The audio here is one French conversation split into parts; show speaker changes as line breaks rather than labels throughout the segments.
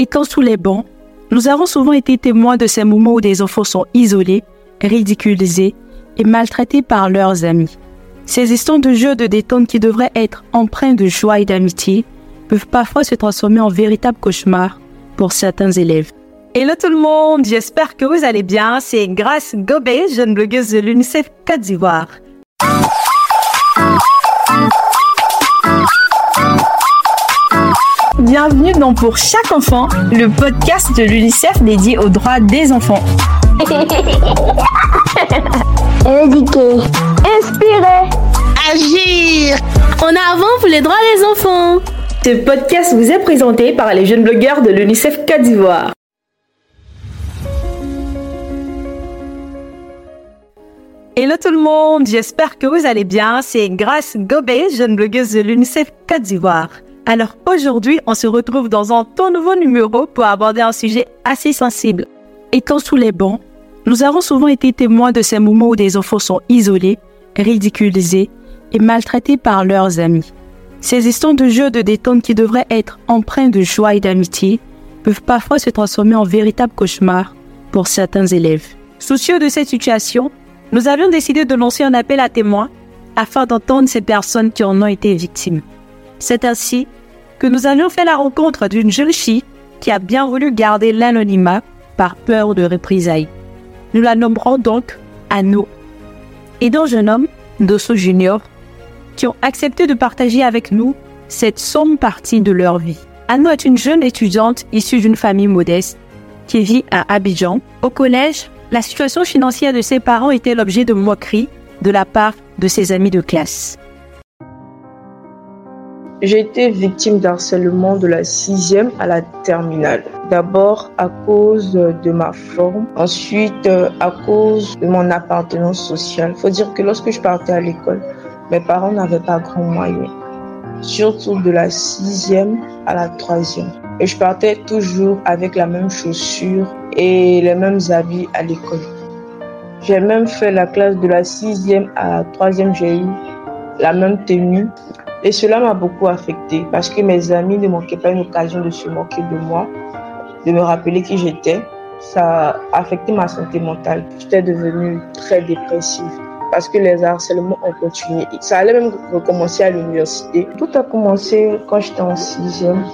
Étant sous les bancs, nous avons souvent été témoins de ces moments où des enfants sont isolés, ridiculisés et maltraités par leurs amis. Ces instants de jeu de détente qui devraient être empreints de joie et d'amitié peuvent parfois se transformer en véritable cauchemar pour certains élèves. Hello tout le monde, j'espère que vous allez bien. C'est Grace Gobet, jeune blogueuse de l'UNICEF Côte d'Ivoire. Bienvenue dans Pour chaque enfant, le podcast de l'UNICEF dédié aux droits des enfants.
Éduquer, inspirer,
agir.
En avant pour les droits des enfants.
Ce podcast vous est présenté par les jeunes blogueurs de l'UNICEF Côte d'Ivoire. Hello tout le monde, j'espère que vous allez bien. C'est Grace Gobet, jeune blogueuse de l'UNICEF Côte d'Ivoire. Alors aujourd'hui, on se retrouve dans un tout nouveau numéro pour aborder un sujet assez sensible. Étant sous les bancs, nous avons souvent été témoins de ces moments où des enfants sont isolés, ridiculisés et maltraités par leurs amis. Ces instants de jeu de détente qui devraient être empreints de joie et d'amitié peuvent parfois se transformer en véritable cauchemar pour certains élèves. Soucieux de cette situation, nous avions décidé de lancer un appel à témoins afin d'entendre ces personnes qui en ont été victimes. C'est ainsi que nous avions fait la rencontre d'une jeune fille qui a bien voulu garder l'anonymat par peur de représailles. Nous la nommerons donc Anno. Et d'un jeune homme, Dosso Junior, qui ont accepté de partager avec nous cette somme partie de leur vie. Anno est une jeune étudiante issue d'une famille modeste qui vit à Abidjan. Au collège, la situation financière de ses parents était l'objet de moqueries de la part de ses amis de classe.
J'ai été victime d'harcèlement de la sixième à la terminale. D'abord à cause de ma forme, ensuite euh, à cause de mon appartenance sociale. Faut dire que lorsque je partais à l'école, mes parents n'avaient pas grand moyen, surtout de la sixième à la troisième. Et je partais toujours avec la même chaussure et les mêmes habits à l'école. J'ai même fait la classe de la sixième à la troisième, j'ai eu la même tenue. Et cela m'a beaucoup affecté parce que mes amis ne manquaient pas une occasion de se moquer de moi, de me rappeler qui j'étais. Ça a affecté ma santé mentale. J'étais devenue très dépressive parce que les harcèlements ont continué. Ça allait même recommencer à l'université. Tout a commencé quand j'étais en sixième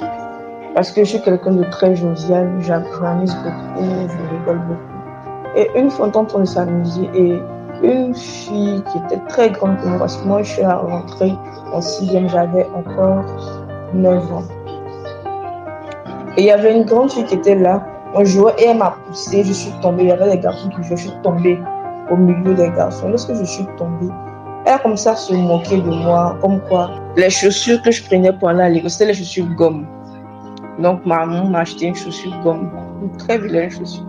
parce que je suis quelqu'un de très jovial. J'amuse beaucoup, je rigole beaucoup. Et une fois, on de s'amuser et une fille qui était très grande que moi, parce que moi, je suis rentrée en sixième, j'avais encore 9 ans. Et il y avait une grande fille qui était là. On jouait et elle m'a poussée, je suis tombée. Il y avait des garçons qui jouaient, je suis tombée au milieu des garçons. Lorsque je suis tombée, elle a commencé à se moquer de moi, comme quoi les chaussures que je prenais pour aller à l'école, c'était les chaussures gomme. Donc, maman m'a acheté une chaussure gomme, une très vilaine chaussure.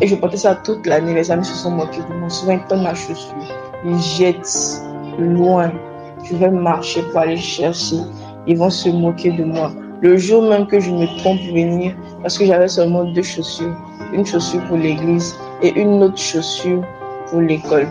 Et je portais ça toute l'année. Les amis se sont moqués de moi. Souvent, ils prennent ma chaussure, ils jettent loin. Je vais marcher pour aller chercher. Ils vont se moquer de moi. Le jour même que je me trompe venir, parce que j'avais seulement deux chaussures, une chaussure pour l'église et une autre chaussure pour l'école.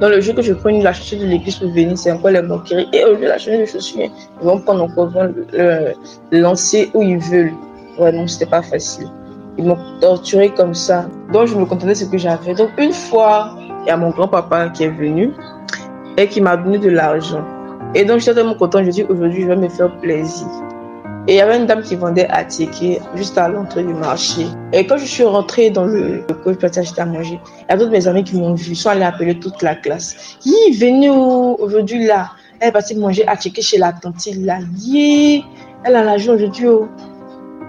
Dans le jour que je prends la chaussure de l'église pour venir, c'est encore les moqueries. Et au lieu de la chaussure, ils vont prendre encore, le, lancer où ils veulent. Ouais, non, c'était pas facile. Ils m'ont torturé comme ça. Donc, je me contentais de ce que j'avais. Donc, une fois, il y a mon grand-papa qui est venu et qui m'a donné de l'argent. Et donc, j'étais tellement content. Je dis, aujourd'hui, je vais me faire plaisir. Et il y avait une dame qui vendait à ticket juste à l'entrée du marché. Et quand je suis rentrée dans le coach pour acheter à manger, il y a d'autres mes amis qui m'ont vu. Ils sont allés appeler toute la classe. Yi, venez aujourd'hui là. Elle est partie manger à ticket chez la tante là. Yi, elle a l'argent aujourd'hui.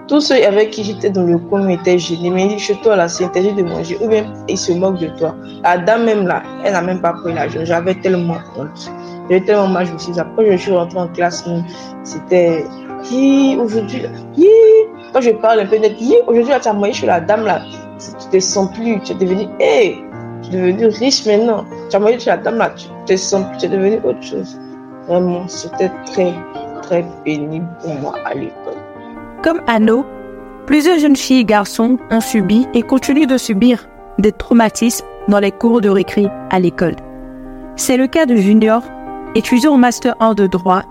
Tous ceux avec qui j'étais dans le coin étaient gênés. Mais chez toi, là, c'est interdit de manger. Ou bien, ils se moquent de toi. La dame même là, elle n'a même pas pris l'argent. J'avais tellement honte. J'avais tellement mal, je me suis après, je suis rentrée en classe, c'était, aujourd'hui, quand je parle un peu net, aujourd'hui, tu as mangé chez la dame là. Tu te sens plus, tu es devenu, hé, tu es devenu riche maintenant. Tu as mangé chez la dame là, tu te sens plus, tu es devenu autre chose. Vraiment, c'était très, très pénible pour moi à l'école.
Comme Anno, plusieurs jeunes filles et garçons ont subi et continuent de subir des traumatismes dans les cours de récré à l'école. C'est le cas de Junior, étudiant au Master 1 de droit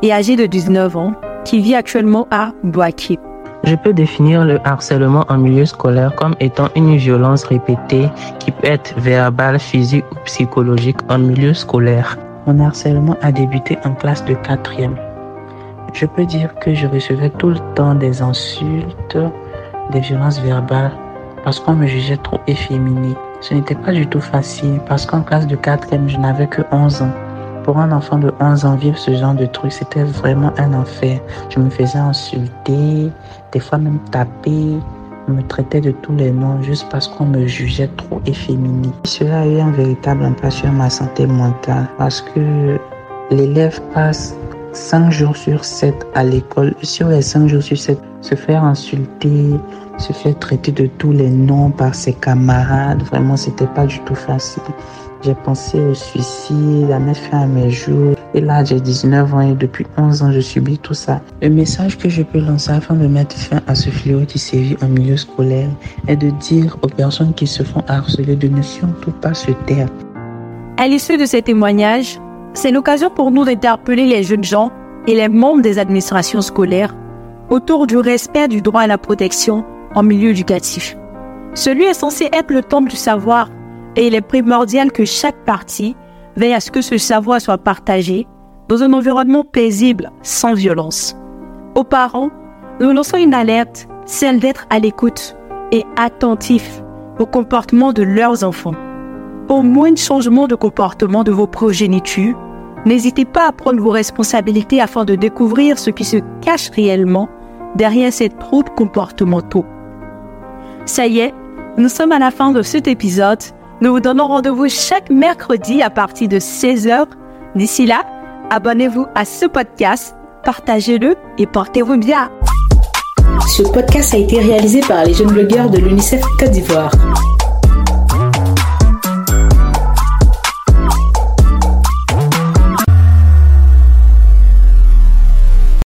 et âgé de 19 ans, qui vit actuellement à Boaké.
Je peux définir le harcèlement en milieu scolaire comme étant une violence répétée qui peut être verbale, physique ou psychologique en milieu scolaire. Mon harcèlement a débuté en classe de quatrième. Je peux dire que je recevais tout le temps des insultes, des violences verbales parce qu'on me jugeait trop efféminée. Ce n'était pas du tout facile parce qu'en classe de quatrième, je n'avais que 11 ans. Pour un enfant de 11 ans, vivre ce genre de truc, c'était vraiment un enfer. Je me faisais insulter, des fois même taper, me traitait de tous les noms juste parce qu'on me jugeait trop efféminé. Cela a eu un véritable impact sur ma santé mentale parce que l'élève passe 5 jours sur 7 à l'école. Sur les 5 jours sur 7, se faire insulter, se faire traiter de tous les noms par ses camarades, vraiment, c'était pas du tout facile. J'ai pensé au suicide, à mettre fin à mes jours. Et là, j'ai 19 ans et depuis 11 ans, je subis tout ça. Le message que je peux lancer afin de mettre fin à ce fléau qui sévit en milieu scolaire est de dire aux personnes qui se font harceler de ne surtout pas se taire.
À l'issue de ces témoignages, c'est l'occasion pour nous d'interpeller les jeunes gens et les membres des administrations scolaires autour du respect du droit à la protection en milieu éducatif. Celui est censé être le temple du savoir et il est primordial que chaque partie veille à ce que ce savoir soit partagé dans un environnement paisible, sans violence. Aux parents, nous lançons une alerte, celle d'être à l'écoute et attentif au comportement de leurs enfants. Au moins changement de comportement de vos progénitures, n'hésitez pas à prendre vos responsabilités afin de découvrir ce qui se cache réellement derrière ces troubles comportementaux. Ça y est, nous sommes à la fin de cet épisode nous vous donnons rendez-vous chaque mercredi à partir de 16h. D'ici là, abonnez-vous à ce podcast, partagez-le et portez-vous bien. Ce podcast a été réalisé par les jeunes blogueurs de l'UNICEF Côte d'Ivoire.